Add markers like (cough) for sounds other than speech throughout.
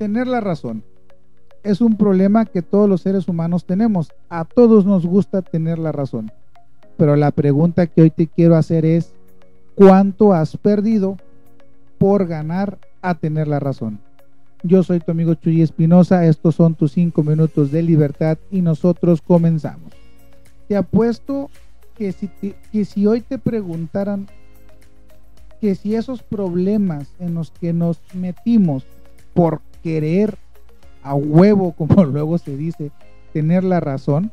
tener la razón es un problema que todos los seres humanos tenemos. A todos nos gusta tener la razón. Pero la pregunta que hoy te quiero hacer es, ¿cuánto has perdido por ganar a tener la razón? Yo soy tu amigo Chuy Espinosa, estos son tus cinco minutos de libertad y nosotros comenzamos. Te apuesto que si, que si hoy te preguntaran que si esos problemas en los que nos metimos por querer a huevo, (laughs) como luego se dice, tener la razón,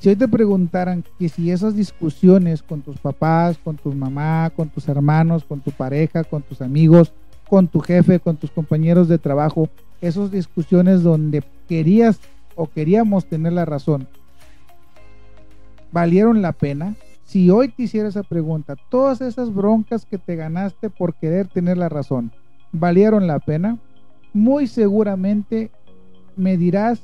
si hoy te preguntaran que si esas discusiones con tus papás, con tu mamá, con tus hermanos, con tu pareja, con tus amigos, con tu jefe, con tus compañeros de trabajo, esas discusiones donde querías o queríamos tener la razón, valieron la pena? Si hoy te hiciera esa pregunta, todas esas broncas que te ganaste por querer tener la razón, ¿valieron la pena? Muy seguramente me dirás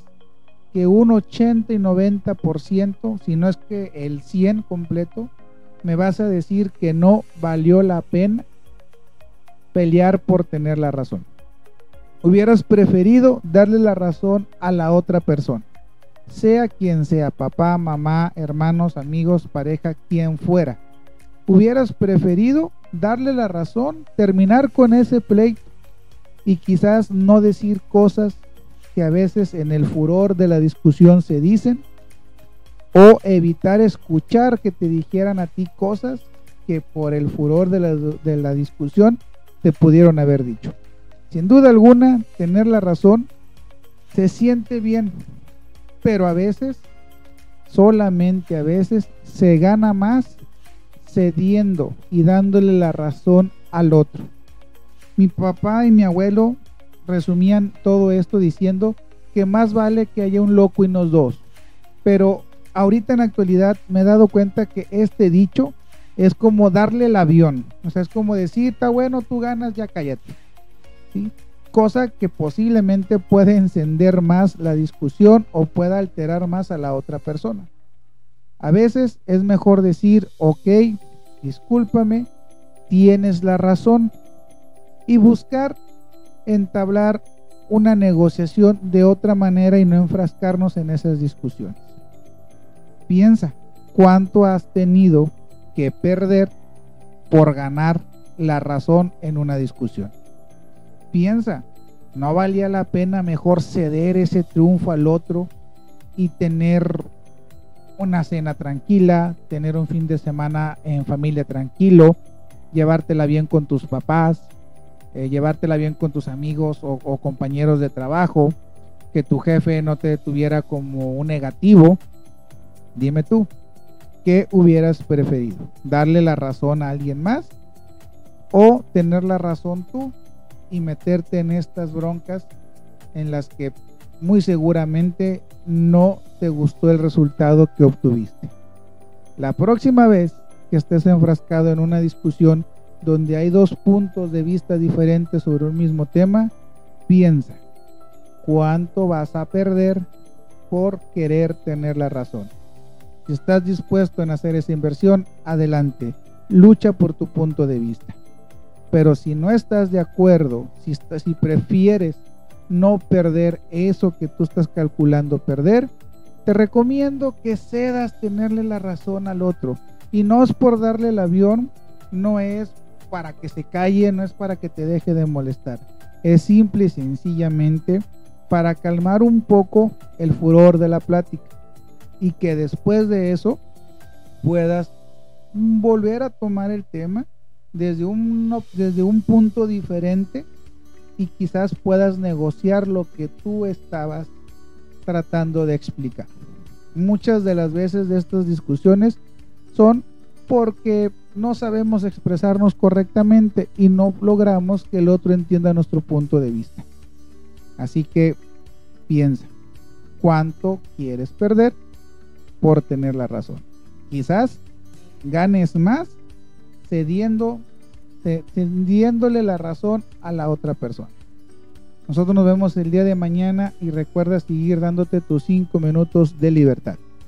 que un 80 y 90%, si no es que el 100 completo, me vas a decir que no valió la pena pelear por tener la razón. Hubieras preferido darle la razón a la otra persona, sea quien sea, papá, mamá, hermanos, amigos, pareja, quien fuera. Hubieras preferido darle la razón, terminar con ese pleito y quizás no decir cosas que a veces en el furor de la discusión se dicen, o evitar escuchar que te dijeran a ti cosas que por el furor de la, de la discusión te pudieron haber dicho. Sin duda alguna, tener la razón se siente bien, pero a veces, solamente a veces, se gana más cediendo y dándole la razón al otro. Mi papá y mi abuelo resumían todo esto diciendo que más vale que haya un loco y no dos. Pero ahorita en la actualidad me he dado cuenta que este dicho es como darle el avión. O sea, es como decir, está bueno, tú ganas, ya cállate. Cosa que posiblemente puede encender más la discusión o pueda alterar más a la otra persona. A veces es mejor decir, ok, discúlpame, tienes la razón. Y buscar entablar una negociación de otra manera y no enfrascarnos en esas discusiones. Piensa cuánto has tenido que perder por ganar la razón en una discusión. Piensa, ¿no valía la pena mejor ceder ese triunfo al otro y tener una cena tranquila, tener un fin de semana en familia tranquilo, llevártela bien con tus papás, eh, llevártela bien con tus amigos o, o, compañeros de trabajo, que tu jefe no te tuviera como un negativo. Dime tú, ¿qué hubieras preferido? ¿Darle la razón a alguien más o tener la razón tú y meterte en estas broncas en las que muy seguramente no te gustó el resultado que obtuviste? La próxima vez que estés enfrascado en una discusión, donde hay dos puntos de vista diferentes sobre un mismo tema, piensa cuánto vas a perder por querer tener la razón. Si estás dispuesto en hacer esa inversión, adelante, lucha por tu punto de vista. Pero si no estás de acuerdo, si, si prefieres no perder eso que tú estás calculando perder, te recomiendo que cedas tenerle la razón al otro. Y no es por darle el avión, no es para que se calle, no es para que te deje de molestar. Es simple y sencillamente para calmar un poco el furor de la plática y que después de eso puedas volver a tomar el tema desde un, desde un punto diferente y quizás puedas negociar lo que tú estabas tratando de explicar. Muchas de las veces de estas discusiones son porque no sabemos expresarnos correctamente y no logramos que el otro entienda nuestro punto de vista. Así que piensa, ¿cuánto quieres perder por tener la razón? Quizás ganes más cediendo, cediéndole la razón a la otra persona. Nosotros nos vemos el día de mañana y recuerda seguir dándote tus cinco minutos de libertad.